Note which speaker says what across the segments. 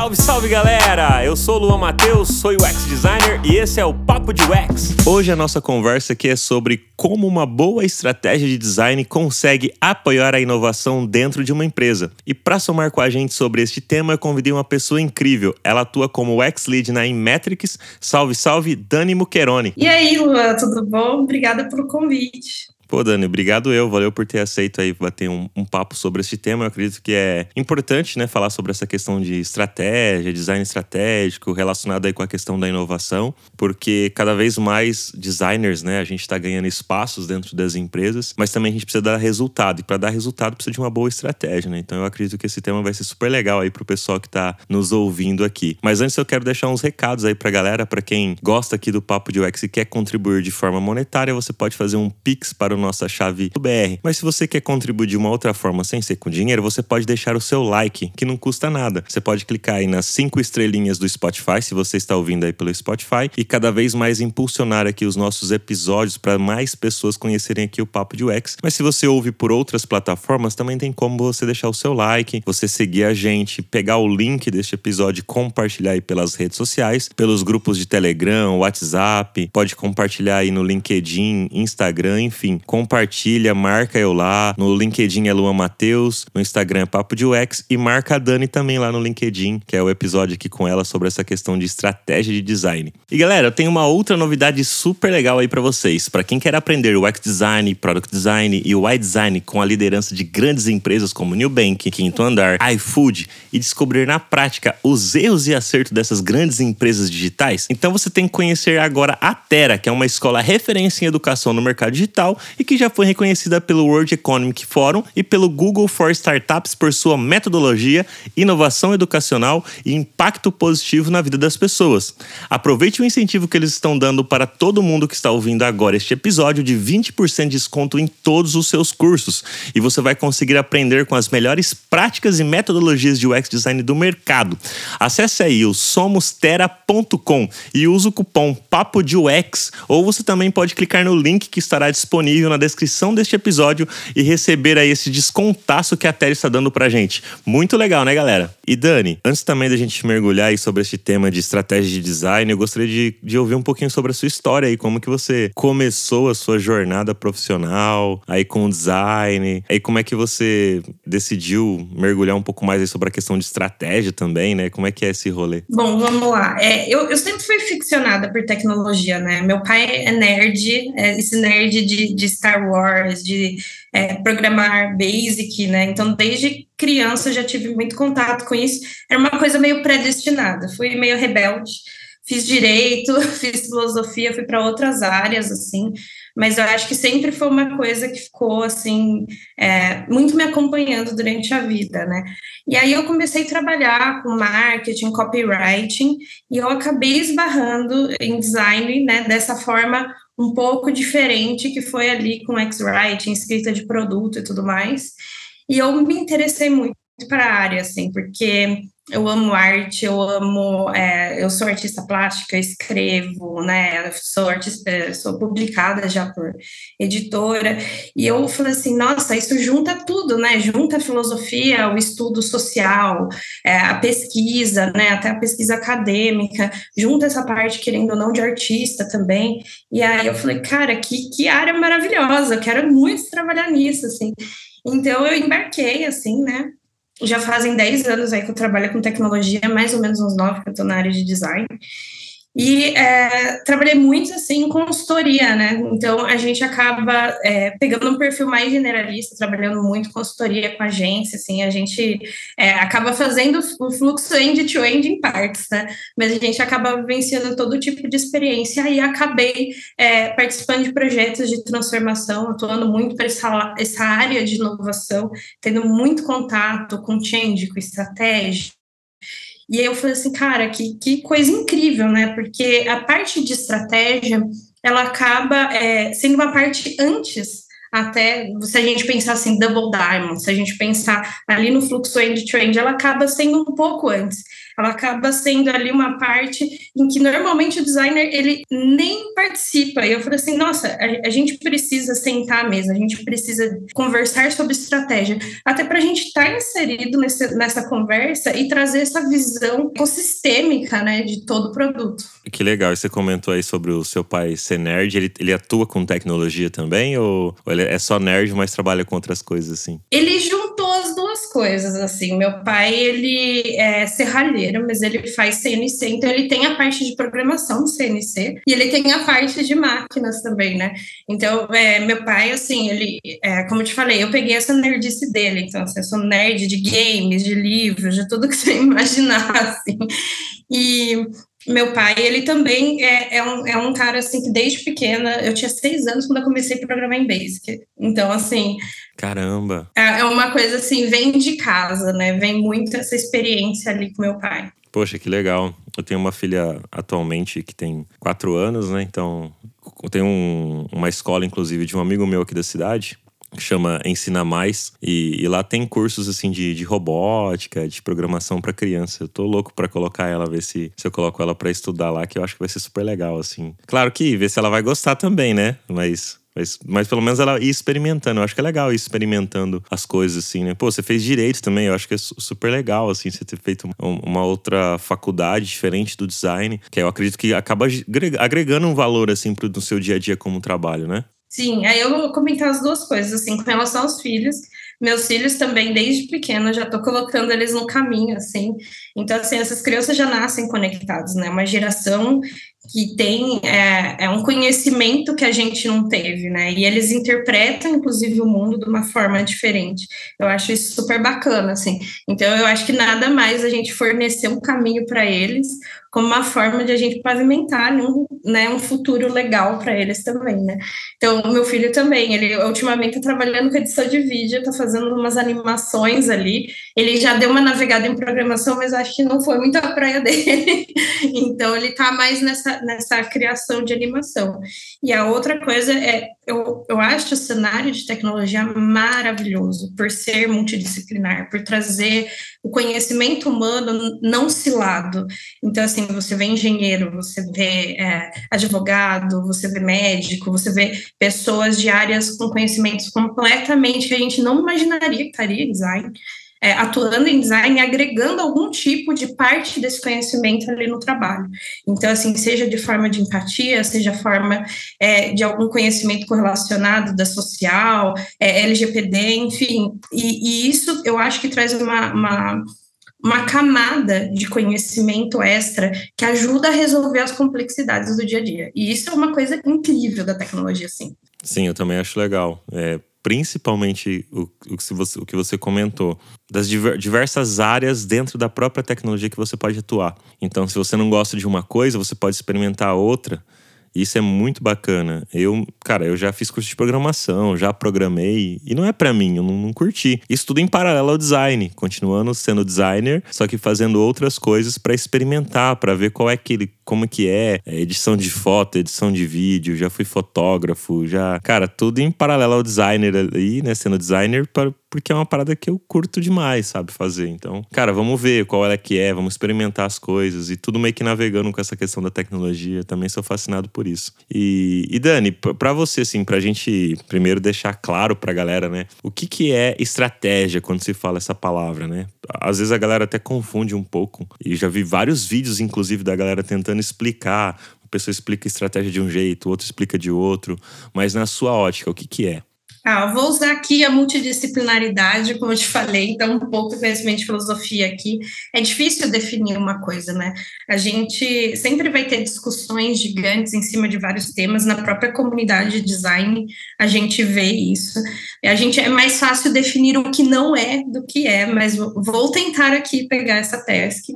Speaker 1: Salve, salve galera! Eu sou o Luan Matheus, sou UX designer e esse é o Papo de UX. Hoje a nossa conversa aqui é sobre como uma boa estratégia de design consegue apoiar a inovação dentro de uma empresa. E para somar com a gente sobre este tema, eu convidei uma pessoa incrível. Ela atua como UX Lead na Inmetrics. Salve, salve, Dani Muccheroni.
Speaker 2: E aí, Luan, tudo bom? Obrigada pelo convite.
Speaker 1: Pô, Dani, obrigado eu. Valeu por ter aceito aí bater um, um, papo sobre esse tema. Eu acredito que é importante, né, falar sobre essa questão de estratégia, design estratégico, relacionado aí com a questão da inovação, porque cada vez mais designers, né, a gente está ganhando espaços dentro das empresas, mas também a gente precisa dar resultado. E para dar resultado precisa de uma boa estratégia, né? Então eu acredito que esse tema vai ser super legal aí pro pessoal que está nos ouvindo aqui. Mas antes eu quero deixar uns recados aí pra galera, para quem gosta aqui do Papo de UX e quer contribuir de forma monetária, você pode fazer um Pix para o nossa chave BR. Mas se você quer contribuir de uma outra forma sem ser com dinheiro, você pode deixar o seu like, que não custa nada. Você pode clicar aí nas cinco estrelinhas do Spotify, se você está ouvindo aí pelo Spotify, e cada vez mais impulsionar aqui os nossos episódios para mais pessoas conhecerem aqui o Papo de UX. Mas se você ouve por outras plataformas, também tem como você deixar o seu like, você seguir a gente, pegar o link deste episódio e compartilhar aí pelas redes sociais, pelos grupos de Telegram, WhatsApp, pode compartilhar aí no LinkedIn, Instagram, enfim compartilha, marca eu lá. No LinkedIn é Luan Matheus, no Instagram é Papo de UX e marca a Dani também lá no LinkedIn, que é o episódio aqui com ela sobre essa questão de estratégia de design. E galera, eu tenho uma outra novidade super legal aí para vocês. Para quem quer aprender UX design, product design e UI design com a liderança de grandes empresas como Nubank, Quinto Andar, iFood e descobrir na prática os erros e acertos dessas grandes empresas digitais, então você tem que conhecer agora a Terra, que é uma escola referência em educação no mercado digital e que já foi reconhecida pelo World Economic Forum e pelo Google for Startups por sua metodologia, inovação educacional e impacto positivo na vida das pessoas. Aproveite o incentivo que eles estão dando para todo mundo que está ouvindo agora este episódio de 20% de desconto em todos os seus cursos e você vai conseguir aprender com as melhores práticas e metodologias de UX design do mercado. Acesse aí o somostera.com e use o cupom PAPO de UX ou você também pode clicar no link que estará disponível na descrição deste episódio e receber aí esse descontaço que a Terry está dando pra gente. Muito legal, né, galera? E Dani, antes também da gente mergulhar aí sobre este tema de estratégia de design, eu gostaria de, de ouvir um pouquinho sobre a sua história aí, como que você começou a sua jornada profissional aí com o design, aí como é que você decidiu mergulhar um pouco mais aí sobre a questão de estratégia também, né? Como é que é esse rolê?
Speaker 2: Bom, vamos lá. É, eu, eu sempre fui ficcionada por tecnologia, né? Meu pai é nerd, é esse nerd de, de Star Wars, de é, programar Basic, né? Então, desde criança eu já tive muito contato com isso. Era uma coisa meio predestinada. Fui meio rebelde. Fiz direito, fiz filosofia, fui para outras áreas, assim, mas eu acho que sempre foi uma coisa que ficou, assim, é, muito me acompanhando durante a vida, né? E aí eu comecei a trabalhar com marketing, copywriting, e eu acabei esbarrando em design, né, dessa forma um pouco diferente, que foi ali com X-Writing, escrita de produto e tudo mais. E eu me interessei muito para a área, assim, porque eu amo arte, eu amo, é, eu sou artista plástica, escrevo, né, sou artista, é, sou publicada já por editora, e eu falei assim, nossa, isso junta tudo, né, junta a filosofia, o estudo social, é, a pesquisa, né, até a pesquisa acadêmica, junta essa parte, querendo ou não, de artista também, e aí eu falei, cara, que, que área maravilhosa, eu quero muito trabalhar nisso, assim, então eu embarquei, assim, né, já fazem 10 anos aí que eu trabalho com tecnologia, mais ou menos uns 9 que eu estou na área de design. E é, trabalhei muito assim em consultoria, né? Então a gente acaba é, pegando um perfil mais generalista, trabalhando muito consultoria com agência, assim, a gente é, acaba fazendo o fluxo end-to-end -end em partes, né? Mas a gente acaba vivenciando todo tipo de experiência e acabei é, participando de projetos de transformação, atuando muito para essa, essa área de inovação, tendo muito contato com change, com estratégia e aí eu falei assim, cara, que, que coisa incrível, né? Porque a parte de estratégia, ela acaba é, sendo uma parte antes até se a gente pensar assim, double diamond, se a gente pensar ali no fluxo end-to-end, ela acaba sendo um pouco antes. Ela acaba sendo ali uma parte em que normalmente o designer ele nem participa. E eu falei assim, nossa, a, a gente precisa sentar mesmo, a gente precisa conversar sobre estratégia, até para a gente estar tá inserido nesse, nessa conversa e trazer essa visão ecossistêmica, né, de todo o produto.
Speaker 1: Que legal, e você comentou aí sobre o seu pai ser nerd, ele, ele atua com tecnologia também, ou, ou ele é só nerd, mas trabalha com outras coisas assim?
Speaker 2: Ele coisas, assim, meu pai, ele é serralheiro, mas ele faz CNC, então ele tem a parte de programação do CNC, e ele tem a parte de máquinas também, né, então, é, meu pai, assim, ele, é, como eu te falei, eu peguei essa nerdice dele, então, assim, eu sou nerd de games, de livros, de tudo que você imaginar, assim, e meu pai, ele também é, é, um, é um cara assim que desde pequena, eu tinha seis anos quando eu comecei a programar em Basic. Então, assim.
Speaker 1: Caramba!
Speaker 2: É, é uma coisa assim, vem de casa, né? Vem muito essa experiência ali com meu pai.
Speaker 1: Poxa, que legal. Eu tenho uma filha atualmente que tem quatro anos, né? Então, eu tenho um, uma escola, inclusive, de um amigo meu aqui da cidade chama Ensina Mais. E, e, lá tem cursos assim de, de robótica, de programação para criança. Eu tô louco para colocar ela, ver se, se eu coloco ela para estudar lá, que eu acho que vai ser super legal, assim. Claro que ver se ela vai gostar também, né? Mas mas, mas pelo menos ela ir experimentando. Eu acho que é legal ir experimentando as coisas, assim, né? Pô, você fez direito também. Eu acho que é super legal, assim, você ter feito uma outra faculdade diferente do design, que eu acredito que acaba agregando um valor, assim, pro, no seu dia a dia como trabalho, né?
Speaker 2: Sim, aí eu vou comentar as duas coisas, assim, com relação aos filhos. Meus filhos também, desde pequena, já estou colocando eles no caminho, assim. Então, assim, essas crianças já nascem conectados, né? Uma geração que tem é, é, um conhecimento que a gente não teve, né? E eles interpretam, inclusive, o mundo de uma forma diferente. Eu acho isso super bacana, assim. Então, eu acho que nada mais a gente fornecer um caminho para eles, como uma forma de a gente pavimentar um, né, um futuro legal para eles também, né? Então, meu filho também, ele ultimamente está trabalhando com edição de vídeo, está fazendo umas animações ali. Ele já deu uma navegada em programação, mas acho que não foi muito a praia dele. então, ele está mais nessa, nessa criação de animação. E a outra coisa é, eu, eu acho o cenário de tecnologia maravilhoso, por ser multidisciplinar, por trazer o conhecimento humano não cilado. Então, assim, você vê engenheiro, você vê é, advogado, você vê médico, você vê pessoas de áreas com conhecimentos completamente que a gente não imaginaria que estaria design é, atuando em design agregando algum tipo de parte desse conhecimento ali no trabalho. Então, assim, seja de forma de empatia, seja forma é, de algum conhecimento correlacionado da social, é, LGPD, enfim. E, e, isso eu acho que traz uma, uma uma camada de conhecimento extra que ajuda a resolver as complexidades do dia a dia. E isso é uma coisa incrível da tecnologia, sim.
Speaker 1: Sim, eu também acho legal. É, principalmente o, o, que você, o que você comentou, das diversas áreas dentro da própria tecnologia que você pode atuar. Então, se você não gosta de uma coisa, você pode experimentar outra. Isso é muito bacana. Eu, cara, eu já fiz curso de programação, já programei e não é para mim, eu não, não, curti. Isso tudo em paralelo ao design, continuando sendo designer, só que fazendo outras coisas para experimentar, para ver qual é que como que é, é, edição de foto, edição de vídeo, já fui fotógrafo, já, cara, tudo em paralelo ao designer ali, né, sendo designer para porque é uma parada que eu curto demais, sabe, fazer. Então, cara, vamos ver qual é que é, vamos experimentar as coisas e tudo meio que navegando com essa questão da tecnologia. Também sou fascinado por isso. E, e Dani, para você, assim, pra gente primeiro deixar claro pra galera, né, o que que é estratégia quando se fala essa palavra, né? Às vezes a galera até confunde um pouco. E já vi vários vídeos, inclusive, da galera tentando explicar. Uma pessoa explica estratégia de um jeito, outro explica de outro. Mas na sua ótica, o que que é?
Speaker 2: Ah, vou usar aqui a multidisciplinaridade, como eu te falei, então um pouco conhecimento de filosofia aqui. É difícil definir uma coisa, né? A gente sempre vai ter discussões gigantes em cima de vários temas, na própria comunidade de design a gente vê isso. A gente é mais fácil definir o que não é do que é, mas vou tentar aqui pegar essa task.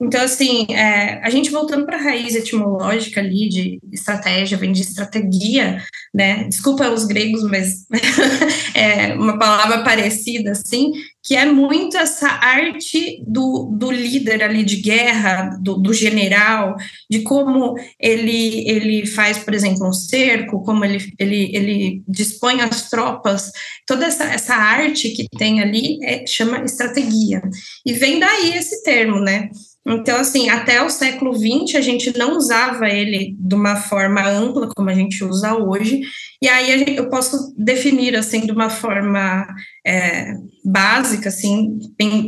Speaker 2: Então, assim, é, a gente voltando para a raiz etimológica ali de estratégia, vem de estratégia, né? Desculpa os gregos, mas é uma palavra parecida, assim, que é muito essa arte do, do líder ali de guerra, do, do, general, de como ele, ele faz, por exemplo, um cerco, como ele, ele, ele dispõe as tropas, toda essa, essa arte que tem ali é, chama estratégia. E vem daí esse termo, né? Então, assim, até o século XX a gente não usava ele de uma forma ampla como a gente usa hoje, e aí eu posso definir, assim, de uma forma é, básica, assim,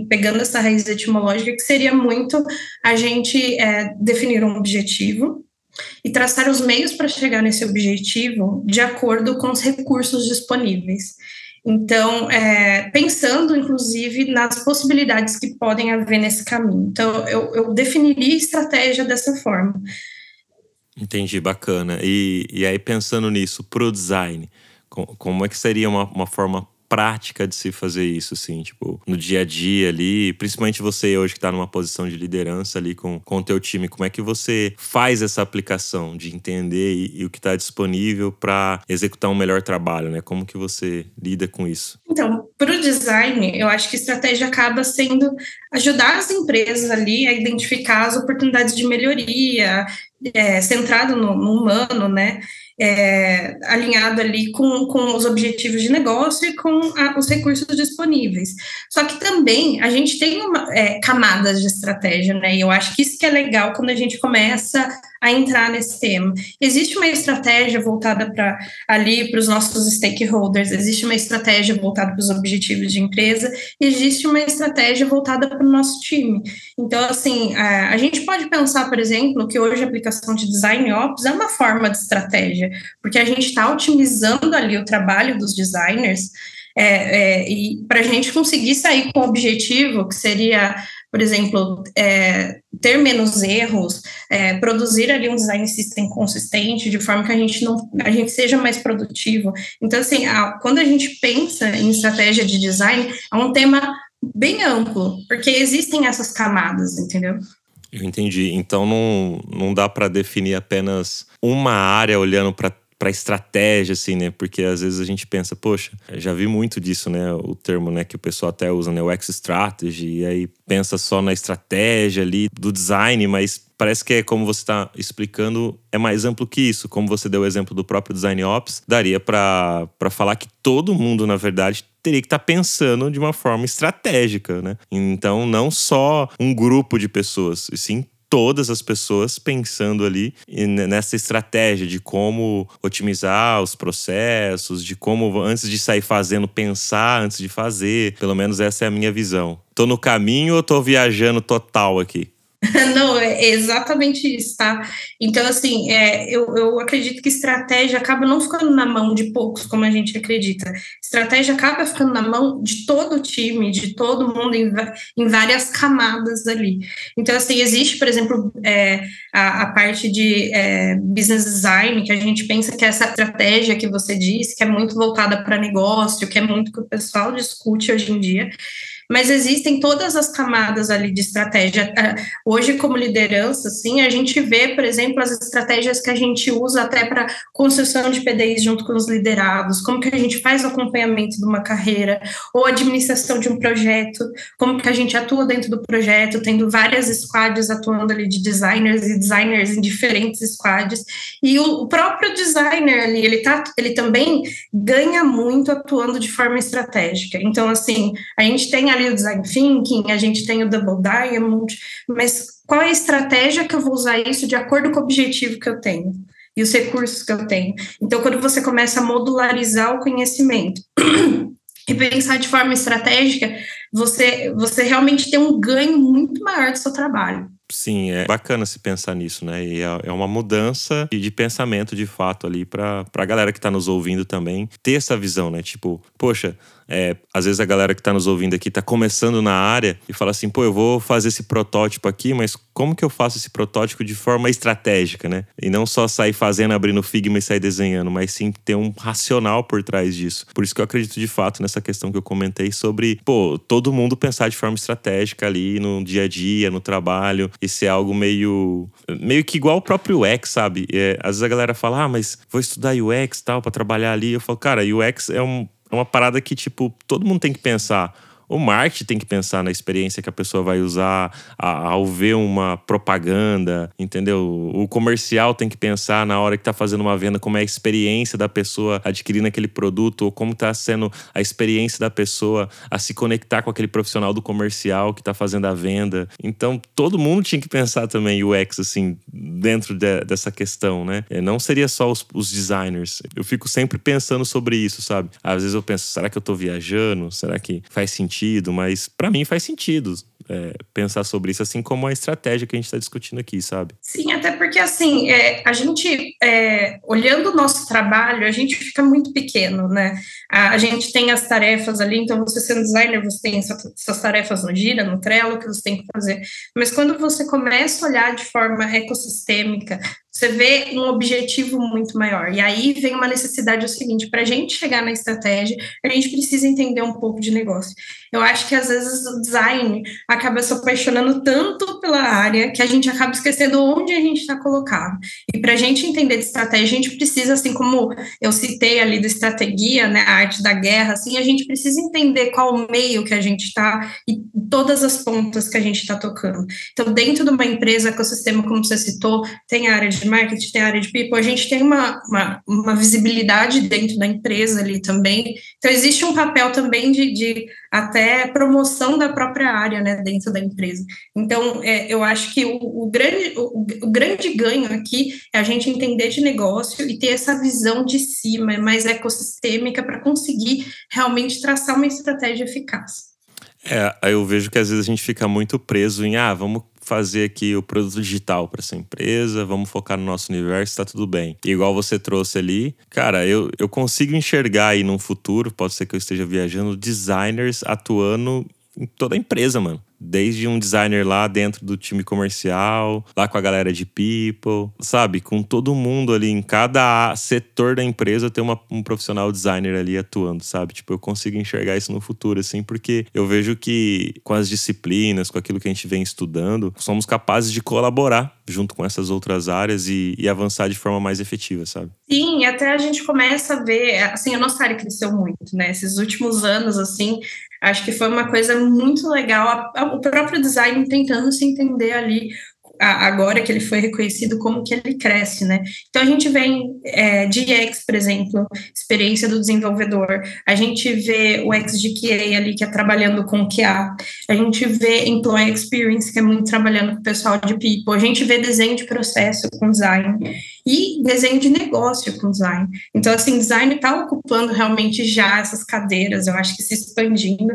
Speaker 2: pegando essa raiz etimológica, que seria muito a gente é, definir um objetivo e traçar os meios para chegar nesse objetivo de acordo com os recursos disponíveis. Então, é, pensando, inclusive, nas possibilidades que podem haver nesse caminho. Então, eu, eu definiria estratégia dessa forma.
Speaker 1: Entendi, bacana. E, e aí, pensando nisso, para o design, como é que seria uma, uma forma prática de se fazer isso, assim, tipo, no dia a dia ali, principalmente você hoje que está numa posição de liderança ali com, com o teu time, como é que você faz essa aplicação de entender e, e o que está disponível para executar um melhor trabalho, né? Como que você lida com isso?
Speaker 2: Então, para o design, eu acho que estratégia acaba sendo ajudar as empresas ali a identificar as oportunidades de melhoria, é, centrado no, no humano, né? É, alinhado ali com, com os objetivos de negócio e com a, os recursos disponíveis. Só que também a gente tem uma, é, camadas de estratégia, né? E eu acho que isso que é legal quando a gente começa a entrar nesse tema. Existe uma estratégia voltada para ali para os nossos stakeholders, existe uma estratégia voltada para os objetivos de empresa, existe uma estratégia voltada para o nosso time. Então, assim, a, a gente pode pensar, por exemplo, que hoje a aplicação de design ops é uma forma de estratégia, porque a gente está otimizando ali o trabalho dos designers. É, é, e para a gente conseguir sair com o objetivo, que seria por exemplo, é, ter menos erros, é, produzir ali um design system consistente, de forma que a gente não, a gente seja mais produtivo. Então, assim, a, quando a gente pensa em estratégia de design, é um tema bem amplo, porque existem essas camadas, entendeu?
Speaker 1: Eu entendi. Então não, não dá para definir apenas uma área olhando para para estratégia, assim, né? Porque às vezes a gente pensa, poxa, já vi muito disso, né? O termo, né, que o pessoal até usa, né? O X-Strategy, e aí pensa só na estratégia ali do design, mas parece que é como você está explicando, é mais amplo que isso. Como você deu o exemplo do próprio Design Ops, daria para falar que todo mundo, na verdade, teria que estar tá pensando de uma forma estratégica, né? Então, não só um grupo de pessoas, e sim todas as pessoas pensando ali nessa estratégia de como otimizar os processos, de como antes de sair fazendo pensar antes de fazer. Pelo menos essa é a minha visão. Tô no caminho ou tô viajando total aqui?
Speaker 2: Não, é exatamente isso, tá? Então, assim, é, eu, eu acredito que estratégia acaba não ficando na mão de poucos, como a gente acredita. Estratégia acaba ficando na mão de todo o time, de todo mundo, em, em várias camadas ali. Então, assim, existe, por exemplo, é, a, a, parte de é, business design, que a gente pensa que é essa estratégia que você disse, que é muito voltada para negócio, que é muito que o pessoal discute hoje em dia mas existem todas as camadas ali de estratégia. É, hoje, como liderança, assim, a gente vê, por exemplo, as estratégias que a gente usa até para construção de PDIs junto com os liderados, como que a gente faz o acompanhamento de uma carreira, ou administração de um projeto, como que a gente atua dentro do projeto, tendo várias squads atuando ali de designers e designers em diferentes squads, e o, próprio designer ali, ele, tá, ele também ganha muito atuando de forma estratégica. Então, assim, a gente tem ali o design thinking, a gente tem o double diamond, mas qual é a estratégia que eu vou usar isso de acordo com o objetivo que eu tenho? E os recursos que eu tenho. Então, quando você começa a modularizar o conhecimento e pensar de forma estratégica, você, você realmente tem um ganho muito maior do seu trabalho.
Speaker 1: Sim, é bacana se pensar nisso, né? E é, é uma mudança de pensamento de fato ali para a galera que está nos ouvindo também ter essa visão, né? Tipo, poxa, é, às vezes a galera que está nos ouvindo aqui está começando na área e fala assim, pô, eu vou fazer esse protótipo aqui, mas como que eu faço esse protótipo de forma estratégica, né? E não só sair fazendo, abrindo Figma e sair desenhando, mas sim ter um racional por trás disso. Por isso que eu acredito de fato nessa questão que eu comentei sobre, pô, todo mundo pensar de forma estratégica ali no dia a dia, no trabalho, e ser algo meio meio que igual o próprio UX, sabe? É, às vezes a galera fala, ah, mas vou estudar UX tal para trabalhar ali. Eu falo, cara, UX é um é uma parada que, tipo, todo mundo tem que pensar. O marketing tem que pensar na experiência que a pessoa vai usar ao ver uma propaganda, entendeu? O comercial tem que pensar na hora que está fazendo uma venda como é a experiência da pessoa adquirindo aquele produto ou como está sendo a experiência da pessoa a se conectar com aquele profissional do comercial que está fazendo a venda. Então, todo mundo tinha que pensar também UX, assim, dentro de, dessa questão, né? É, não seria só os, os, designers. Eu fico sempre pensando sobre isso, sabe? Às vezes eu penso, será que eu estou viajando? Será que faz sentido? Mas para mim faz sentido é, pensar sobre isso, assim como a estratégia que a gente está discutindo aqui, sabe?
Speaker 2: Sim, até porque assim, é, a gente, é, olhando o nosso trabalho, a gente fica muito pequeno, né? A, a, gente tem as tarefas ali, então você sendo designer, você tem essas tarefas no Gira, no Trello, que você tem que fazer. Mas quando você começa a olhar de forma ecossistêmica, você vê um objetivo muito maior. E aí vem uma necessidade o seguinte: para a gente chegar na estratégia, a gente precisa entender um pouco de negócio. Eu acho que às vezes o design acaba se apaixonando tanto pela área que a gente acaba esquecendo onde a gente está colocado. E para a gente entender de estratégia, a gente precisa, assim como eu citei ali do estratégia, né, a arte da guerra, assim, a gente precisa entender qual o meio que a gente está e todas as pontas que a gente está tocando. Então, dentro de uma empresa, ecossistema, como você citou, tem a área de marketing, tem área de people, a gente tem uma, uma, uma visibilidade dentro da empresa ali também. Então, existe um papel também de, de até promoção da própria área, né, dentro da empresa. Então, é, eu acho que o, o grande, o, o, grande ganho aqui é a gente entender de negócio e ter essa visão de cima, mais ecossistêmica, para conseguir realmente traçar uma estratégia eficaz.
Speaker 1: É, eu vejo que às vezes a gente fica muito preso em, ah, vamos fazer aqui o produto digital para essa empresa, vamos focar no nosso universo, tá tudo bem. E igual você trouxe ali, cara, eu, eu consigo enxergar aí num futuro, pode ser que eu esteja viajando, designers atuando em toda a empresa, mano desde um designer lá dentro do time comercial, lá com a galera de people, sabe? Com todo mundo ali, em cada setor da empresa tem uma, um profissional designer ali atuando, sabe? Tipo, eu consigo enxergar isso no futuro, assim, porque eu vejo que com as disciplinas, com aquilo que a gente vem estudando, somos capazes de colaborar junto com essas outras áreas e, e avançar de forma mais efetiva, sabe?
Speaker 2: Sim, até a gente começa a ver, assim, a nossa área cresceu muito, né? Esses últimos anos, assim, acho que foi uma coisa muito legal. o próprio design tentando se entender ali agora que ele foi reconhecido, como que ele cresce, né? Então a gente vem é, de por exemplo, experiência do desenvolvedor, a gente vê o XGQA ali que é trabalhando com QA, a gente vê Employee Experience, que é muito trabalhando com o pessoal de People, a gente vê desenho de processo com design e desenho de negócio com design. Então, assim, design está ocupando realmente já essas cadeiras, eu acho que se expandindo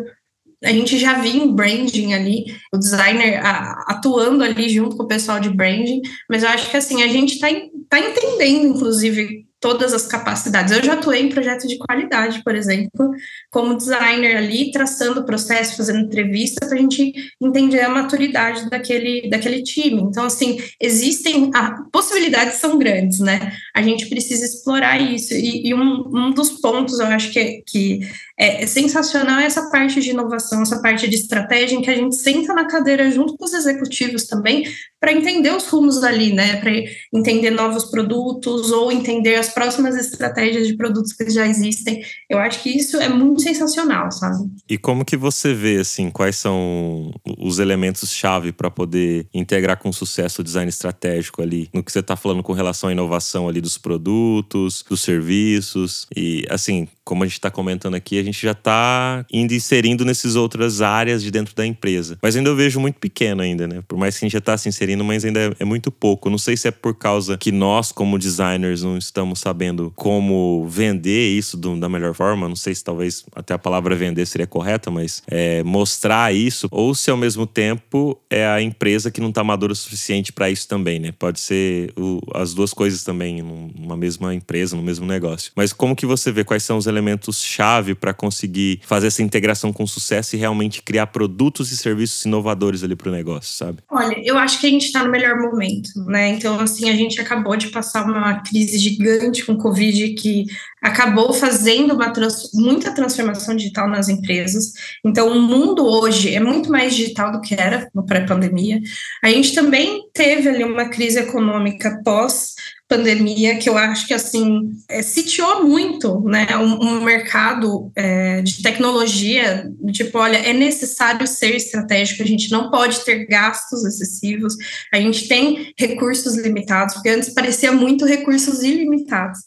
Speaker 2: a gente já viu em branding ali, o designer atuando ali junto com o pessoal de branding, mas eu acho que assim, a gente está tá entendendo, inclusive, todas as capacidades. Eu já atuei em projetos de qualidade, por exemplo, como designer ali, traçando o processo, fazendo entrevista, para a gente entender a maturidade daquele, daquele time. Então, assim, existem, a, possibilidades são grandes, né? A gente precisa explorar isso. E, e um, um dos pontos, eu acho que, que é, é sensacional essa parte de inovação, essa parte de estratégia, em que a gente senta na cadeira junto com os executivos também, para entender os rumos ali, né? Para entender novos produtos ou entender as próximas estratégias de produtos que já existem. Eu acho que isso é muito sensacional, sabe?
Speaker 1: E como que você vê assim, quais são os elementos chave para poder integrar com sucesso o design estratégico ali, no que você está falando com relação à inovação ali dos produtos, dos serviços e assim, como a gente está comentando aqui, a gente já está indo inserindo nessas outras áreas de dentro da empresa. Mas ainda eu vejo muito pequeno ainda, né? Por mais que a gente já está se inserindo, mas ainda é, é muito pouco. Não sei se é por causa que nós, como designers, não estamos sabendo como vender isso do, da melhor forma. Não sei se talvez até a palavra vender seria correta, mas é, mostrar isso, ou se ao mesmo tempo é a empresa que não está madura o suficiente para isso também, né? Pode ser o, as duas coisas também numa mesma empresa, no mesmo negócio. Mas como que você vê quais são os elementos-chave para conseguir fazer essa integração com sucesso e realmente criar produtos e serviços inovadores ali para o negócio, sabe?
Speaker 2: Olha, eu acho que a gente está no melhor momento, né? Então, assim, a gente acabou de passar uma crise gigante com Covid que acabou fazendo uma trans, muita transformação digital nas empresas. Então, o mundo hoje é muito mais digital do que era no pré-pandemia. A gente também teve ali uma crise econômica pós pandemia, que eu acho que assim é, sitiou muito, né, um, um mercado é, de tecnologia, tipo, olha, é necessário ser estratégico, a gente não pode ter gastos excessivos, a gente tem recursos limitados, porque antes parecia muito recursos ilimitados.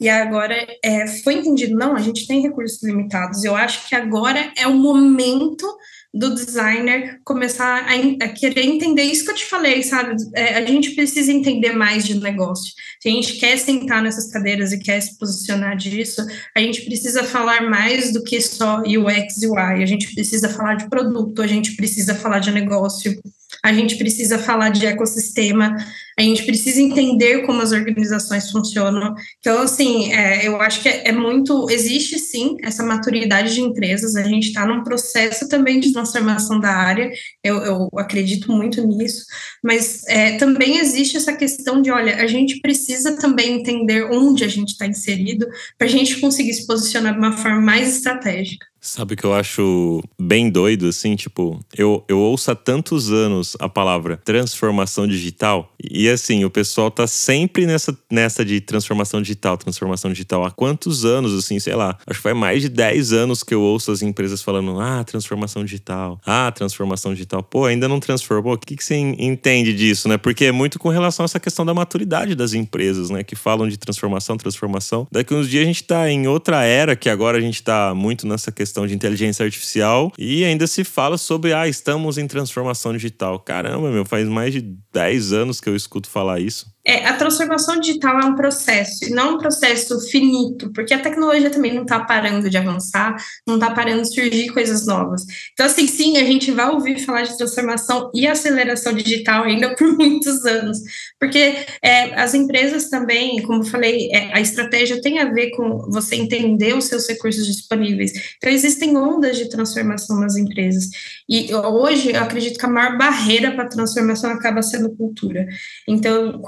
Speaker 2: E agora é, foi entendido, não, a gente tem recursos limitados. Eu acho que agora é o momento do designer começar a, a, querer entender isso que eu te falei, sabe? É, a gente precisa entender mais de negócio. Se a gente quer sentar nessas cadeiras e quer se posicionar disso, a gente precisa falar mais do que só UX e UI. A gente precisa falar de produto, a gente precisa falar de negócio, a gente precisa falar de ecossistema, a gente precisa entender como as organizações funcionam. Então, assim, é, eu acho que é, é, muito. Existe sim essa maturidade de empresas, a gente está num processo também de transformação da área, eu, eu acredito muito nisso, mas é, também existe essa questão de: olha, a gente precisa também entender onde a gente está inserido para a gente conseguir se posicionar de uma forma mais estratégica.
Speaker 1: Sabe o que eu acho bem doido, assim? Tipo, eu, eu ouço há tantos anos a palavra transformação digital e, assim, o pessoal tá sempre nessa, nessa de transformação digital, transformação digital. Há quantos anos, assim, sei lá, acho que faz mais de 10 anos que eu ouço as empresas falando, ah, transformação digital, ah, transformação digital. Pô, ainda não transformou. O que, que você entende disso, né? Porque é muito com relação a essa questão da maturidade das empresas, né? Que falam de transformação, transformação. Daqui uns dias a gente tá em outra era, que agora a gente tá muito nessa questão de inteligência artificial e ainda se fala sobre, ah, estamos em transformação digital. Caramba, meu, faz mais de 10 anos que eu escuto falar isso.
Speaker 2: É, a transformação digital é um processo, e não um processo finito, porque a tecnologia também não está parando de avançar, não está parando de surgir coisas novas. Então, assim, sim, a gente vai ouvir falar de transformação e aceleração digital ainda por muitos anos, porque é, as empresas também, como eu falei, é, a estratégia tem a ver com você entender os seus recursos disponíveis. Então, existem ondas de transformação nas empresas. E hoje, eu acredito que a maior barreira para a transformação acaba sendo cultura. Então,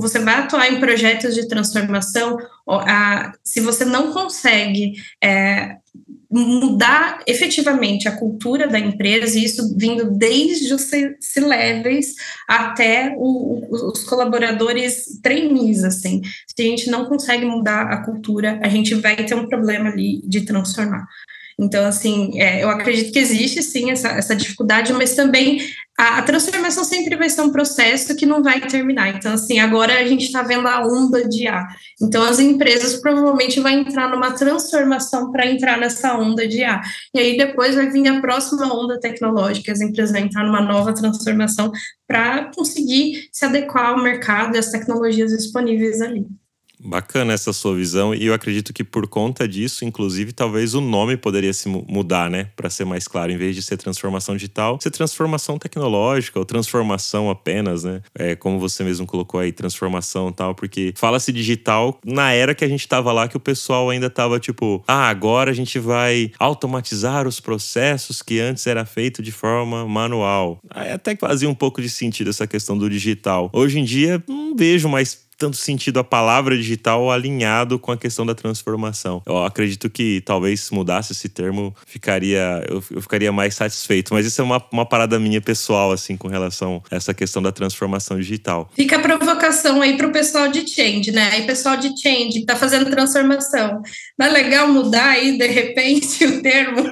Speaker 2: você vai atuar em projetos de transformação, a, se você não consegue é, mudar efetivamente a cultura da empresa, e isso vindo desde os C-levels até o, os colaboradores trainees, assim. Se a gente não consegue mudar a cultura, a gente vai ter um problema ali de transformar. Então, assim, é, eu acredito que existe sim essa, essa dificuldade, mas também a, a, transformação sempre vai ser um processo que não vai terminar. Então, assim, agora a gente está vendo a onda de A. Então, as empresas provavelmente vão entrar numa transformação para entrar nessa onda de A. E aí depois vai vir a próxima onda tecnológica, as empresas vão entrar numa nova transformação para conseguir se adequar ao mercado e às tecnologias disponíveis ali.
Speaker 1: Bacana essa sua visão e eu acredito que por conta disso, inclusive, talvez o nome poderia se mudar, né, para ser mais claro, em vez de ser transformação digital, ser transformação tecnológica ou transformação apenas, né? É, como você mesmo colocou aí, transformação tal, porque fala-se digital na era que a gente tava lá que o pessoal ainda tava tipo, ah, agora a gente vai automatizar os processos que antes era feito de forma manual. Aí até que fazia um pouco de sentido essa questão do digital. Hoje em dia, não vejo mais tanto sentido a palavra digital alinhado com a questão da transformação. Eu acredito que talvez se mudasse esse termo, ficaria, eu, eu ficaria mais satisfeito. Mas isso é uma, uma parada minha pessoal, assim, com relação a essa questão da transformação digital.
Speaker 2: Fica a provocação aí para o pessoal de change, né? Aí, pessoal de change, que tá fazendo transformação. Não é legal mudar aí, de repente, o termo?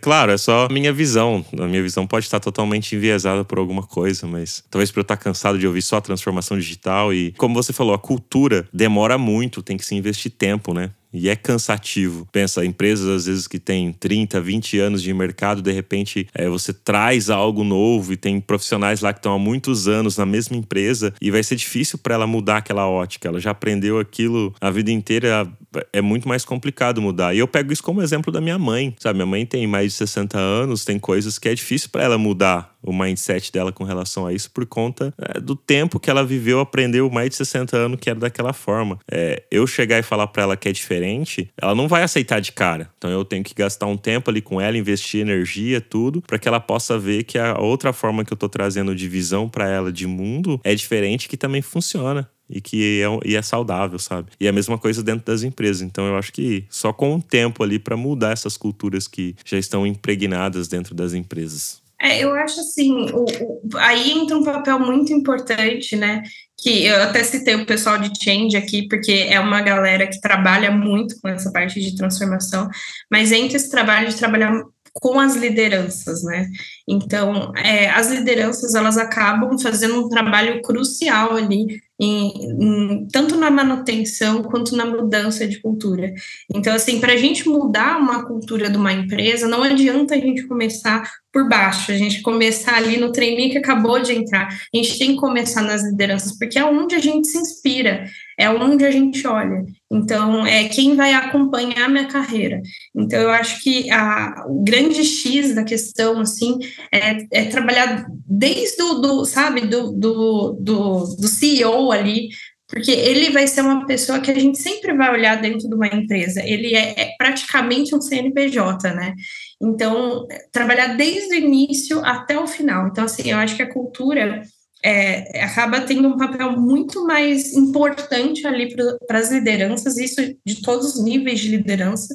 Speaker 1: Claro, é só a minha visão. A minha visão pode estar totalmente enviesada por alguma coisa, mas talvez por eu estar cansado de ouvir só a transformação digital e, como você falou, a cultura demora muito, tem que se investir tempo, né? E é cansativo. Pensa, empresas às vezes que têm 30, 20 anos de mercado, de repente é, você traz algo novo e tem profissionais lá que estão há muitos anos na mesma empresa e vai ser difícil para ela mudar aquela ótica. Ela já aprendeu aquilo a vida inteira, é muito mais complicado mudar. E eu pego isso como exemplo da minha mãe, sabe? Minha mãe tem mais de 60 anos, tem coisas que é difícil para ela mudar o mindset dela com relação a isso por conta é, do tempo que ela viveu, aprendeu mais de 60 anos que era daquela forma. É, eu chegar e falar para ela que é diferente diferente, ela não vai aceitar de cara. Então eu tenho que gastar um tempo ali com ela, investir energia, tudo, para que ela possa ver que a outra forma que eu tô trazendo de visão para ela de mundo é diferente que também funciona e que é, e é saudável, sabe? E é a mesma coisa dentro das empresas. Então eu acho que só com o tempo ali para mudar essas culturas que já estão impregnadas dentro das empresas.
Speaker 2: É, eu acho assim, o, o, aí entra um papel muito importante, né? Que eu até citei o pessoal de Change aqui, porque é uma galera que trabalha muito com essa parte de transformação, mas entra esse trabalho de trabalhar com as lideranças, né? Então, é, as lideranças elas acabam fazendo um trabalho crucial ali, em, em, tanto na manutenção quanto na mudança de cultura. Então, assim, para a gente mudar uma cultura de uma empresa, não adianta a gente começar por baixo, a gente começar ali no treininho que acabou de entrar. A gente tem que começar nas lideranças, porque é onde a gente se inspira, é onde a gente olha. Então, é quem vai acompanhar a minha carreira. Então, eu acho que a, o grande X da questão, assim, é, é trabalhar desde o, do, sabe, do, do, do, do CEO ali, porque ele vai ser uma pessoa que a gente sempre vai olhar dentro de uma empresa. Ele é, é, praticamente um CNPJ, né? Então, trabalhar desde o início até o final. Então, assim, eu acho que a cultura é, acaba tendo um papel muito mais importante ali para as lideranças, isso de todos os níveis de liderança,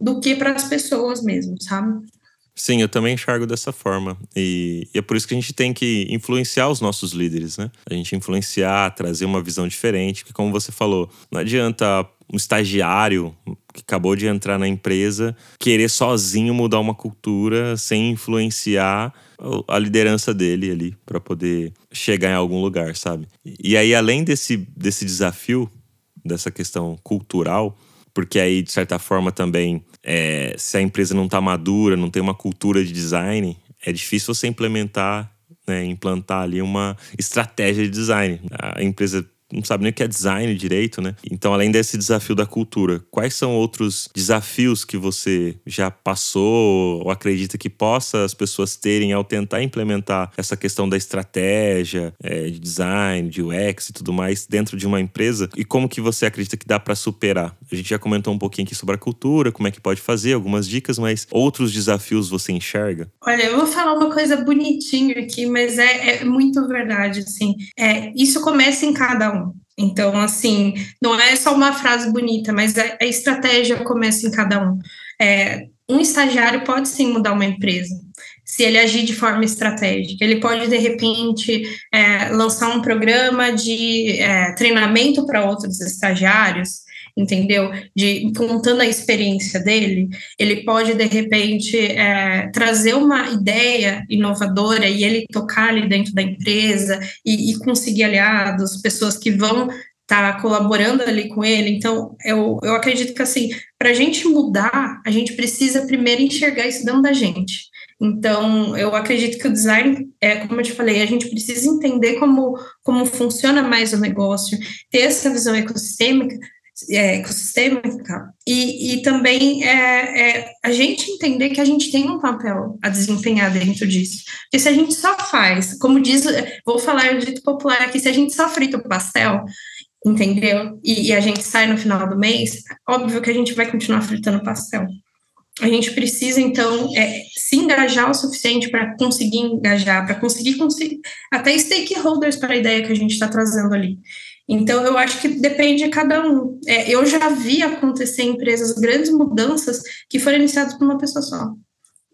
Speaker 2: do que para as pessoas mesmo, sabe?
Speaker 1: Sim, eu também enxergo dessa forma. E, e, é por isso que a gente tem que influenciar os nossos líderes, né? A gente influenciar, trazer uma visão diferente, porque como você falou, não adianta um estagiário que acabou de entrar na empresa querer sozinho mudar uma cultura sem influenciar a liderança dele ali para poder chegar em algum lugar, sabe? E aí além desse, desse desafio dessa questão cultural, porque aí de certa forma também é, se a empresa não está madura, não tem uma cultura de design, é difícil você implementar, né, implantar ali uma estratégia de design. A empresa não sabe nem o que é design direito, né? Então, além desse desafio da cultura, quais são outros desafios que você já passou ou acredita que possa as pessoas terem ao tentar implementar essa questão da estratégia, é, de design, de UX e tudo mais dentro de uma empresa? E como que você acredita que dá para superar? A gente já comentou um pouquinho aqui sobre a cultura, como é que pode fazer, algumas dicas, mas outros desafios você enxerga?
Speaker 2: Olha, eu vou falar uma coisa bonitinha aqui, mas é, é muito verdade, assim. É, isso começa em cada um. Então, assim, não é só uma frase bonita, mas a, a estratégia começa em cada um. É, um estagiário pode sim mudar uma empresa, se ele agir de forma estratégica. Ele pode, de repente, é, lançar um programa de é, treinamento para outros estagiários, entendeu? De contando a experiência dele, ele pode de repente é, trazer uma ideia inovadora e ele tocar ali dentro da empresa e, e conseguir aliados, pessoas que vão estar tá colaborando ali com ele. Então, eu, eu acredito que assim, para a gente mudar, a gente precisa primeiro enxergar isso dentro da gente. Então, eu acredito que o design, é, como eu te falei, a gente precisa entender como, como funciona mais o negócio, ter essa visão ecossistêmica, é, ecossistêmica e, e também é, é, a gente entender que a gente tem um papel a desempenhar dentro disso. Porque se a gente só faz, como diz, vou falar dito popular aqui, se a gente só frita o pastel, entendeu? E, e a gente sai no final do mês, óbvio que a gente vai continuar fritando pastel. A gente precisa, então, é, se engajar o suficiente para conseguir engajar, para conseguir, conseguir até stakeholders para a ideia que a gente está trazendo ali. Então, eu acho que depende de cada um. É, eu já vi acontecer em empresas grandes mudanças que foram iniciadas por uma pessoa só.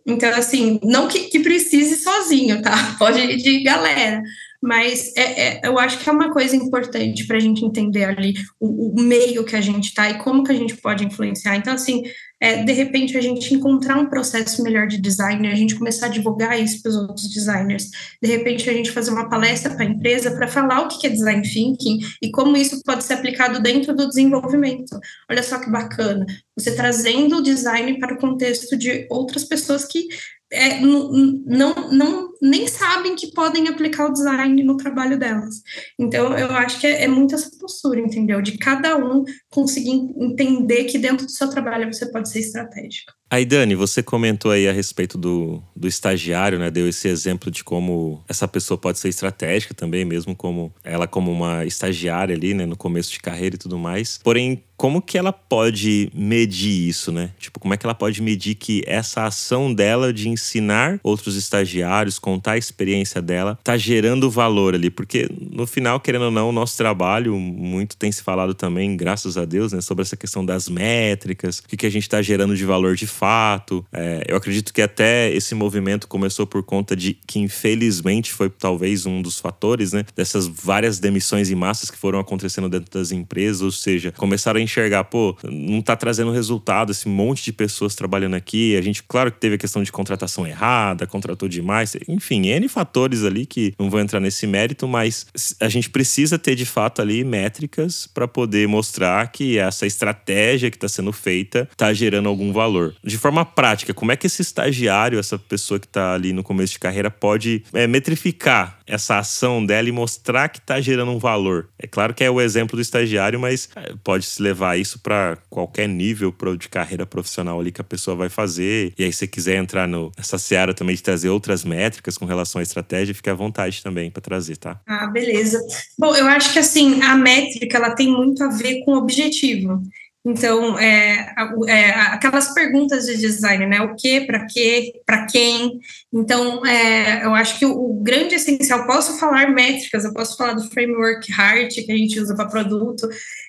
Speaker 2: Então, assim, não que, que precise sozinho, tá? Pode ir de galera. Mas é, é, eu acho que é uma coisa importante para a gente entender ali o, o meio que a gente está e como que a gente pode influenciar. Então, assim, é, de repente a gente encontrar um processo melhor de design, a gente começar a divulgar isso para os outros designers, de repente a gente fazer uma palestra para a empresa para falar o que é design thinking e como isso pode ser aplicado dentro do desenvolvimento. Olha só que bacana, você trazendo o design para o contexto de outras pessoas que é, não, não, nem sabem que podem aplicar o design no trabalho delas. Então, eu acho que é, é muito essa postura, entendeu? De cada um conseguir entender que dentro do seu trabalho você pode ser estratégico.
Speaker 1: Aí, Dani, você comentou aí a respeito do, do estagiário, né? Deu esse exemplo de como essa pessoa pode ser estratégica também, mesmo como ela como uma estagiária ali, né? No começo de carreira e tudo mais. Porém, como que ela pode medir isso, né? Tipo, como é que ela pode medir que essa ação dela de ensinar outros estagiários, contar a experiência dela, tá gerando valor ali, porque no final, querendo ou não, o nosso trabalho, muito tem se falado também, graças a Deus, né, sobre essa questão das métricas, o que, que a gente está gerando de valor de fato. É, eu acredito que até esse movimento começou por conta de que, infelizmente, foi talvez um dos fatores, né, dessas várias demissões em massas que foram acontecendo dentro das empresas, ou seja, começaram a enxergar, pô, não tá trazendo resultado esse monte de pessoas trabalhando aqui. A gente, claro que teve a questão de contratação errada, contratou demais, enfim, N fatores ali que não vou entrar nesse mérito, mas a gente precisa ter de fato ali métricas para poder mostrar que essa estratégia que está sendo feita está gerando algum valor. De forma prática, como é que esse estagiário, essa pessoa que está ali no começo de carreira, pode é, metrificar essa ação dela e mostrar que está gerando um valor? É claro que é o exemplo do estagiário, mas é, pode se levar isso para qualquer nível de carreira profissional ali que a pessoa vai fazer. E aí, se quiser entrar no, nessa seara também de trazer outras métricas com relação à estratégia, fique à vontade também para trazer, tá?
Speaker 2: Ah, beleza. Bom, eu acho que assim, a métrica ela tem muito a ver com o objetivo. Então, é, é, aquelas perguntas de design, né? O que, para quê, para quem. Então, é, eu acho que o, o, grande essencial, posso falar métricas, eu posso falar do framework HEART que a gente usa para produto,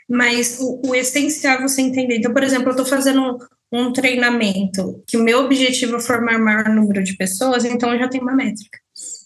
Speaker 2: mas o, o, essencial é você entender. Então, por exemplo, eu estou fazendo um, um treinamento que o meu objetivo é formar maior número de pessoas, então eu já tenho uma métrica.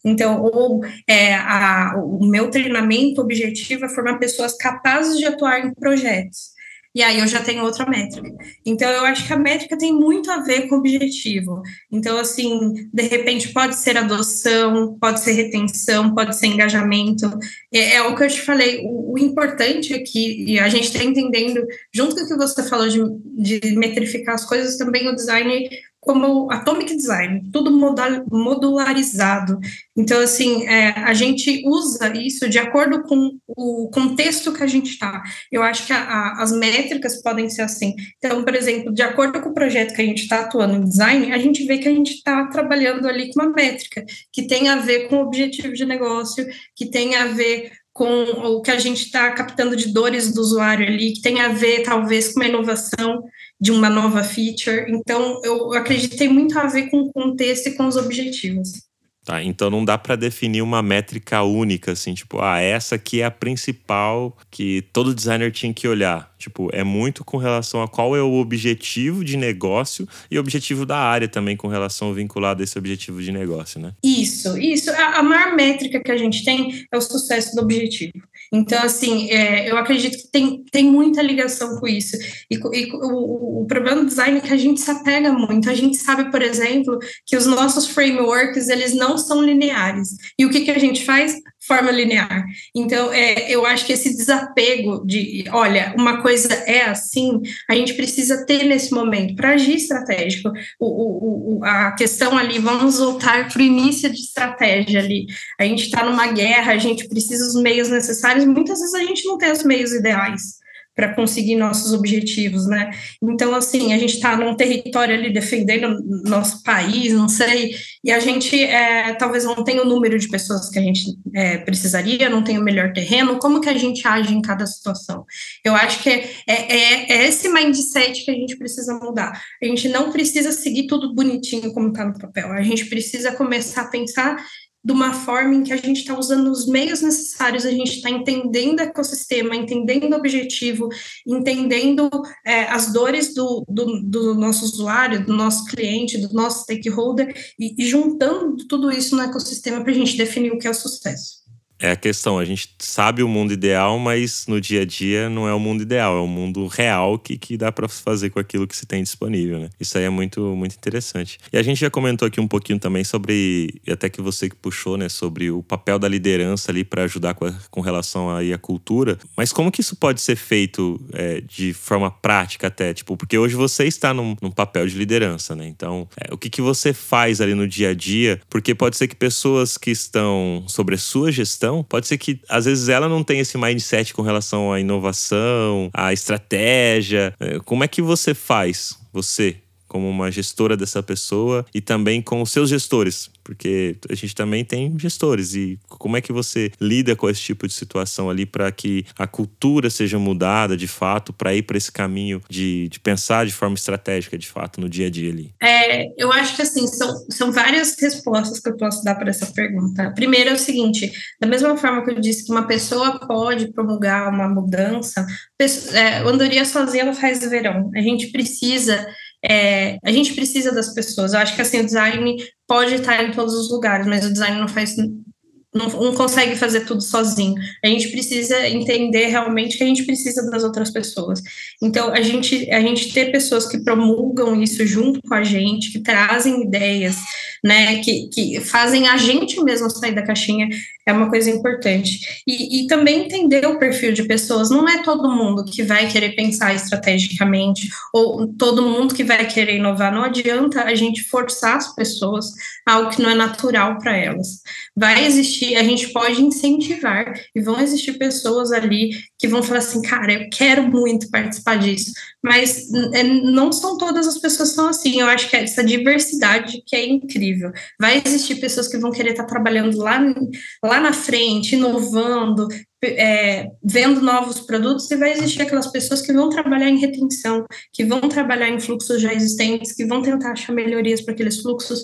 Speaker 2: Então, ou é, a, o meu treinamento objetivo é formar pessoas capazes de atuar em projetos. E aí eu já tenho outra métrica. Então, eu acho que a métrica tem muito a ver com o objetivo. Então, assim, de repente pode ser adoção, pode ser retenção, pode ser engajamento. É, é o que eu te falei. O, o importante aqui, e a gente está entendendo, junto com o que você falou de, de metrificar as coisas, também o design como Atomic Design, tudo modularizado. Então, assim, é, a gente usa isso de acordo com o contexto que a gente está. Eu acho que a, a, as métricas podem ser assim. Então, por exemplo, de acordo com o projeto que a gente está atuando em design, a gente vê que a gente está trabalhando ali com uma métrica que tem a ver com o objetivo de negócio, que tem a ver com o que a gente está captando de dores do usuário ali, que tem a ver, talvez, com uma inovação de uma nova feature. Então, eu tem muito a ver com o contexto e com os objetivos.
Speaker 1: Tá, então não dá para definir uma métrica única, assim, tipo, ah, essa aqui é a principal que todo designer tinha que olhar. Tipo, é muito com relação a qual é o objetivo de negócio e o objetivo da área também com relação vinculado a esse objetivo de negócio, né?
Speaker 2: Isso, isso. A, a maior métrica que a gente tem é o sucesso do objetivo. Então, assim, é, eu acredito que tem, tem muita ligação com isso. E, e o, o, problema do design é que a gente se apega muito. A gente sabe, por exemplo, que os nossos frameworks, eles não são lineares. E o que, que a gente faz? Forma linear. Então, é, eu acho que esse desapego de, olha, uma coisa é assim, a gente precisa ter nesse momento para agir estratégico. O, o, a questão ali, vamos voltar para o início de estratégia ali. A gente está numa guerra, a gente precisa dos meios necessários muitas vezes a gente não tem os meios ideais para conseguir nossos objetivos, né? Então, assim, a gente está num território ali defendendo nosso país, não sei, e a gente é, talvez não tenha o número de pessoas que a gente é, precisaria, não tem o melhor terreno, como que a gente age em cada situação? Eu acho que é, é, é esse mindset que a gente precisa mudar. A gente não precisa seguir tudo bonitinho como está no papel, a gente precisa começar a pensar de uma forma em que a gente está usando os meios necessários, a gente está entendendo o ecossistema, entendendo o objetivo, entendendo é, as dores do, do, do, nosso usuário, do nosso cliente, do nosso stakeholder, e, e juntando tudo isso no ecossistema para a gente definir o que é o sucesso.
Speaker 1: É a questão, a gente sabe o mundo ideal, mas no dia a dia não é o mundo ideal, é o mundo real que, que dá para fazer com aquilo que se tem disponível, né? Isso aí é muito, muito interessante. E a gente já comentou aqui um pouquinho também sobre, até que você que puxou, né, sobre o papel da liderança ali para ajudar com, a, com relação aí à cultura. Mas como que isso pode ser feito é, de forma prática até? Tipo, porque hoje você está num, num papel de liderança, né? Então, é, o que, que você faz ali no dia a dia? Porque pode ser que pessoas que estão sobre a sua gestão gestão, pode ser que às vezes ela não tenha esse mindset com relação à inovação, à estratégia. É, como é que você faz, você, como uma gestora dessa pessoa e também com os seus gestores, porque a gente também tem gestores e como é que você lida com esse tipo de situação ali para que a cultura seja mudada de fato para ir para esse caminho de, de pensar de forma estratégica de fato no dia a dia ali?
Speaker 2: É, eu acho que assim são, são várias respostas que eu posso dar para essa pergunta. Primeiro é o seguinte: da mesma forma que eu disse que uma pessoa pode promulgar uma mudança, é, andorinha sozinha não faz verão. A gente precisa é, a gente precisa das pessoas. Eu acho que assim, o design pode estar em todos os lugares, mas o design não faz não, não, consegue fazer tudo sozinho. A gente precisa entender realmente que a gente precisa das outras pessoas. Então, a gente, a gente ter pessoas que promulgam isso junto com a gente, que trazem ideias, né, que, que fazem a gente mesmo sair da caixinha, é uma coisa importante. E, e, também entender o perfil de pessoas. Não é todo mundo que vai querer pensar estrategicamente, ou todo mundo que vai querer inovar. Não adianta a gente forçar as pessoas a algo que não é natural para elas. Vai existir, a gente pode incentivar, e vão existir pessoas ali que vão falar assim: cara, eu quero muito participar disso. Mas é, não são todas as pessoas que são assim. Eu acho que é essa diversidade que é incrível. Vai existir pessoas que vão querer estar trabalhando lá lá na frente, inovando, é, vendo novos produtos, e vai existir aquelas pessoas que vão trabalhar em retenção, que vão trabalhar em fluxos já existentes, que vão tentar achar melhorias para aqueles fluxos.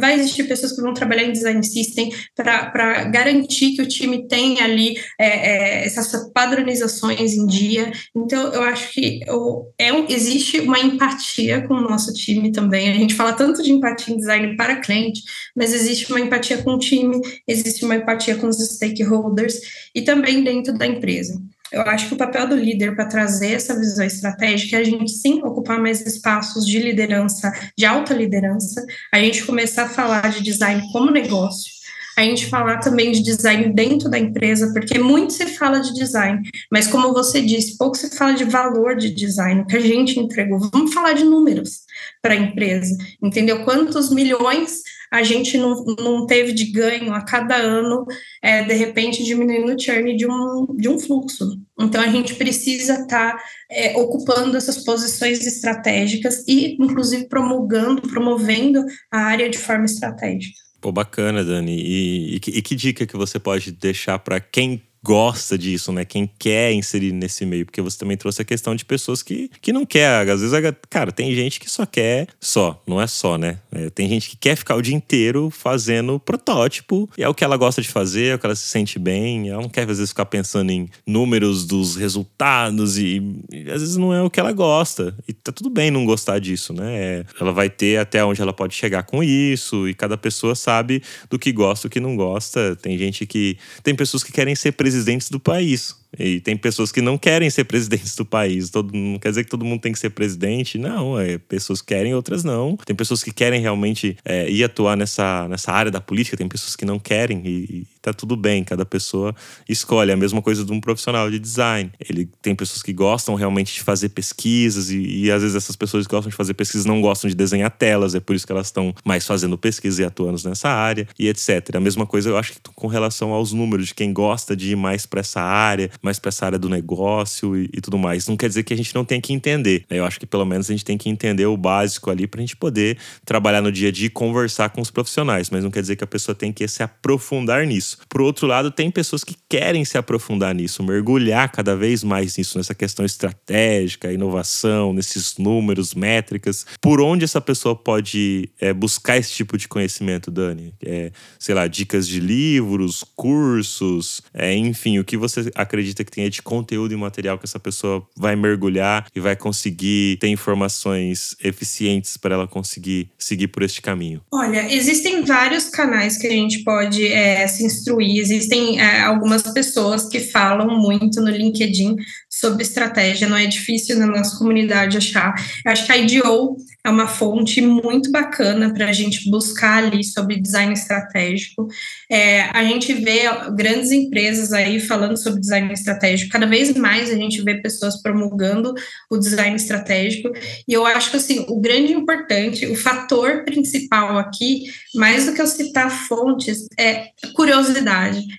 Speaker 2: Vai existir pessoas que vão trabalhar em design system para garantir que o time tem ali é, é, essas padronizações em dia. Então, eu acho que eu, é, existe uma empatia com o nosso time também. A gente fala tanto de empatia em design para cliente, mas existe uma empatia com o time, existe uma empatia com os stakeholders e também também dentro da empresa. Eu acho que o papel do líder para trazer essa visão estratégica é a gente sim ocupar mais espaços de liderança, de alta liderança, a gente começar a falar de design como negócio, a gente falar também de design dentro da empresa, porque muito se fala de design, mas como você disse, pouco se fala de valor de design, que a gente entregou. Vamos falar de números para a empresa, entendeu? Quantos milhões a gente não, não teve de ganho a cada ano, é, de repente diminuindo o churn de um, de um fluxo. Então, a gente precisa estar tá, é, ocupando essas posições estratégicas e, inclusive, promulgando, promovendo a área de forma estratégica.
Speaker 1: Pô, bacana, Dani. E, e, e que dica que você pode deixar para quem gosta disso, né? Quem quer inserir nesse meio. Porque você também trouxe a questão de pessoas que, que não quer. Às vezes, cara, tem gente que só quer só, não é só, né? É, tem gente que quer ficar o dia inteiro fazendo protótipo. E é o que ela gosta de fazer, é o que ela se sente bem. Ela não quer, às vezes, ficar pensando em números dos resultados. E, e às vezes não é o que ela gosta. E tá tudo bem não gostar disso, né? É, ela vai ter até onde ela pode chegar com isso. E cada pessoa sabe do que gosta do que não gosta. Tem gente que. Tem pessoas que querem ser presidente presidentes do país. E tem pessoas que não querem ser presidentes do país. Todo, não quer dizer que todo mundo tem que ser presidente. Não, é, pessoas querem, outras não. Tem pessoas que querem realmente é, ir atuar nessa, nessa área da política, tem pessoas que não querem e, tá tudo bem. Cada pessoa escolhe. A mesma coisa de um profissional de design. Ele tem pessoas que gostam realmente de fazer pesquisas e, e às vezes essas pessoas que gostam de fazer pesquisas não gostam de desenhar telas. É por isso que elas estão mais fazendo pesquisa e atuando nessa área e etc. A mesma coisa eu acho que com relação aos números de quem gosta de ir mais para essa área, mais para essa área do negócio e, e, tudo mais. Não quer dizer que a gente não tem que entender. Né? Eu acho que pelo menos a gente tem que entender o básico ali para a gente poder trabalhar no dia a dia e conversar com os profissionais. Mas não quer dizer que a pessoa tem que se aprofundar nisso. Por outro lado, tem pessoas que querem se aprofundar nisso, mergulhar cada vez mais nisso, nessa questão estratégica, inovação, nesses números, métricas. Por onde essa pessoa pode é, buscar esse tipo de conhecimento, Dani? É, sei lá, dicas de livros, cursos, é, enfim, o que você acredita que tenha de conteúdo e material que essa pessoa vai mergulhar e vai conseguir ter informações eficientes para ela conseguir seguir por este caminho?
Speaker 2: Olha, existem vários canais que a gente pode é, se instruir. Existem é, algumas pessoas que falam muito no LinkedIn sobre estratégia. Não é difícil na nossa comunidade achar. Eu acho que a IDEO é uma fonte muito bacana para a gente buscar ali sobre design estratégico. É, a gente vê grandes empresas aí falando sobre design estratégico, cada vez mais a gente vê pessoas promulgando o design estratégico, e eu acho que assim, o grande importante, o fator principal aqui, mais do que eu citar fontes, é curiosidade.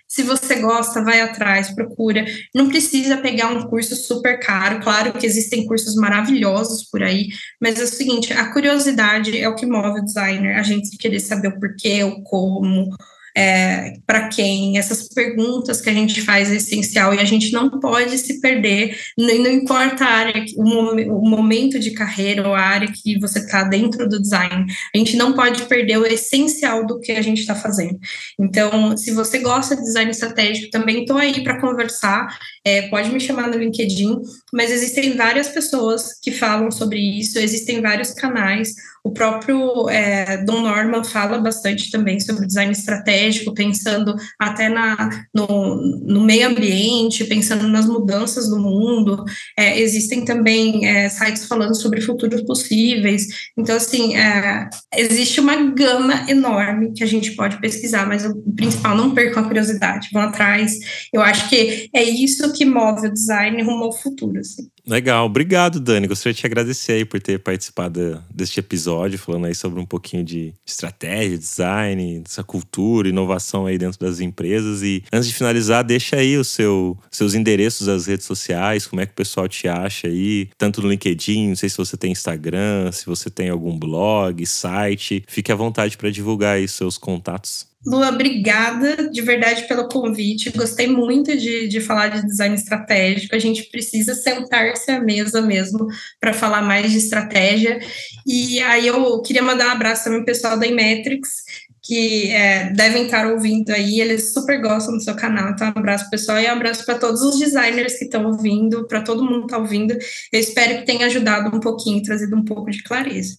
Speaker 2: Se você gosta, vai atrás, procura. Não precisa pegar um curso super caro. Claro que existem cursos maravilhosos por aí, mas é o seguinte: a curiosidade é o que move o designer, a gente querer saber o porquê, o como, é, para quem, essas perguntas que a gente faz é essencial e a gente não pode se perder, não, não importa a área, o, o, momento de carreira ou a área que você está dentro do design, a gente não pode perder o essencial do que a gente está fazendo. Então, se você gosta de design estratégico, também estou aí para conversar, é, pode me chamar no LinkedIn, mas existem várias pessoas que falam sobre isso, existem vários canais, o próprio é, Don Norman fala bastante também sobre design estratégico, pensando até na, no, no meio ambiente, pensando nas mudanças do mundo. É, existem também é, sites falando sobre futuros possíveis. Então, assim, é, existe uma gama enorme que a gente pode pesquisar, mas o principal, não percam a curiosidade, vão atrás. Eu acho que é isso que move o design rumo ao futuro. Assim.
Speaker 1: Legal, obrigado, Dani. Gostaria de te agradecer aí por ter participado deste episódio, falando aí sobre um pouquinho de estratégia, design, essa cultura, inovação aí dentro das empresas. E antes de finalizar, deixa aí os seu, seus endereços das redes sociais, como é que o pessoal te acha aí, tanto no LinkedIn, não sei se você tem Instagram, se você tem algum blog, site. Fique à vontade para divulgar aí seus contatos.
Speaker 2: Lua, obrigada de verdade pelo convite. Gostei muito de, de falar de design estratégico. A gente precisa sentar-se à mesa mesmo para falar mais de estratégia. E aí eu queria mandar um abraço também para o pessoal da Imetrics, que é, devem estar ouvindo aí, eles super gostam do seu canal. Então, um abraço pessoal e um abraço para todos os designers que estão ouvindo, para todo mundo que está ouvindo. Eu espero que tenha ajudado um pouquinho, trazido um pouco de clareza.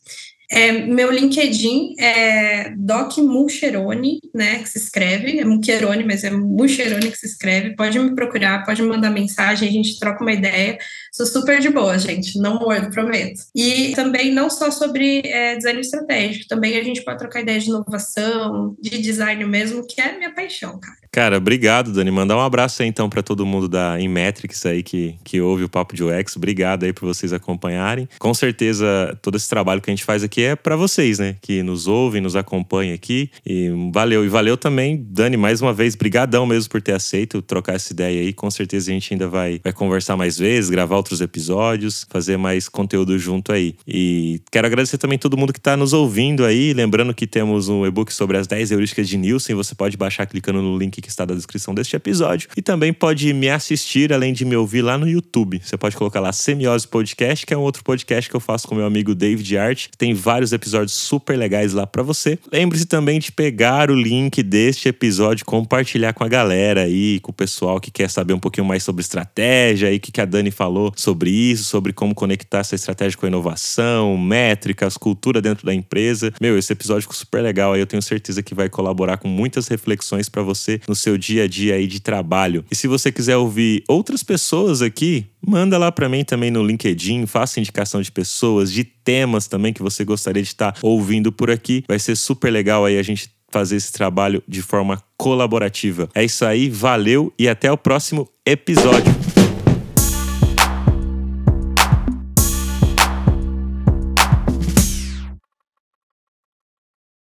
Speaker 2: É, meu LinkedIn é Doc Mulcherone, né, que se escreve, é Mulcherone, mas é Mulcherone que se escreve, pode me procurar, pode me mandar mensagem, a gente troca uma ideia, sou super de boa, gente, não mordo, prometo. E também não só sobre é, design estratégico, também a gente pode trocar ideia de inovação, de design mesmo, que é minha paixão, cara.
Speaker 1: Cara, obrigado, Dani. Mandar um abraço aí então para todo mundo da Inmetrics aí que, que ouve o Papo de UX. Obrigado aí por vocês acompanharem. Com certeza, todo esse trabalho que a gente faz aqui é para vocês, né? Que nos ouvem, nos acompanham aqui. E valeu. E valeu também, Dani, mais uma vez, brigadão mesmo por ter aceito trocar essa ideia aí. Com certeza a gente ainda vai, vai conversar mais vezes, gravar outros episódios, fazer mais conteúdo junto aí. E quero agradecer também todo mundo que está nos ouvindo aí. Lembrando que temos um e-book sobre as 10 heurísticas de Nielsen. Você pode baixar clicando no link que está na descrição deste episódio. E também pode me assistir, além de me ouvir lá no YouTube. Você pode colocar lá Semiose Podcast, que é um outro podcast que eu faço com meu amigo David Art. Tem vários episódios super legais lá para você. Lembre-se também de pegar o link deste episódio, compartilhar com a galera aí, com o pessoal que quer saber um pouquinho mais sobre estratégia e o que a Dani falou sobre isso, sobre como conectar essa estratégia com a inovação, métricas, cultura dentro da empresa. Meu, esse episódio ficou super legal aí, eu tenho certeza que vai colaborar com muitas reflexões para você no seu dia a dia aí de trabalho. E se você quiser ouvir outras pessoas aqui, manda lá para mim também no LinkedIn, faça indicação de pessoas, de temas também que você gostaria de estar ouvindo por aqui. Vai ser super legal aí a gente fazer esse trabalho de forma colaborativa. É isso aí, valeu e até o próximo episódio.